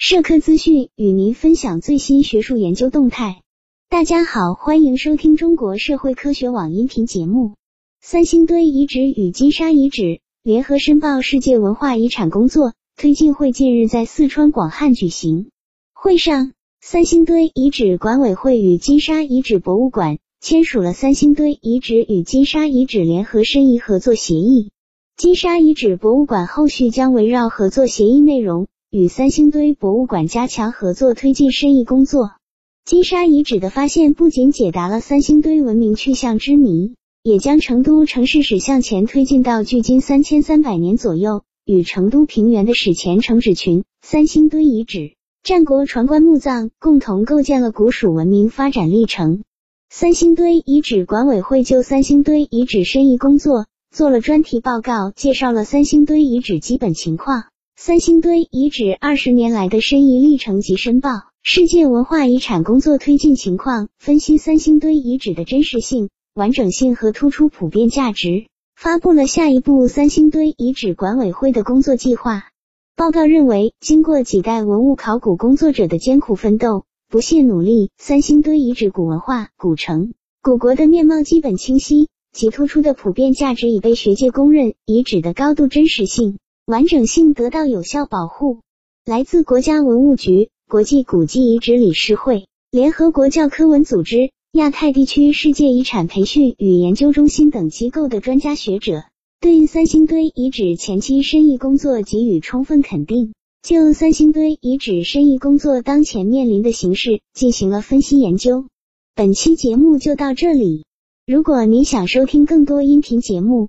社科资讯与您分享最新学术研究动态。大家好，欢迎收听中国社会科学网音频节目。三星堆遗址与金沙遗址联合申报世界文化遗产工作推进会近日在四川广汉举行。会上，三星堆遗址管委会与金沙遗址博物馆签署了三星堆遗址与金沙遗址联合申遗合作协议。金沙遗址博物馆后续将围绕合作协议内容。与三星堆博物馆加强合作，推进申遗工作。金沙遗址的发现不仅解答了三星堆文明去向之谜，也将成都城市史向前推进到距今三千三百年左右，与成都平原的史前城址群、三星堆遗址、战国传棺墓葬共同构建了古蜀文明发展历程。三星堆遗址管委会就三星堆遗址申遗工作做了专题报告，介绍了三星堆遗址基本情况。三星堆遗址二十年来的申遗历程及申报世界文化遗产工作推进情况，分析三星堆遗址的真实性、完整性和突出普遍价值，发布了下一步三星堆遗址管委会的工作计划。报告认为，经过几代文物考古工作者的艰苦奋斗、不懈努力，三星堆遗址古文化、古城、古国的面貌基本清晰，其突出的普遍价值已被学界公认，遗址的高度真实性。完整性得到有效保护。来自国家文物局、国际古迹遗址理事会、联合国教科文组织、亚太地区世界遗产培训与研究中心等机构的专家学者，对三星堆遗址前期申遗工作给予充分肯定，就三星堆遗址申遗工作当前面临的形势进行了分析研究。本期节目就到这里。如果您想收听更多音频节目，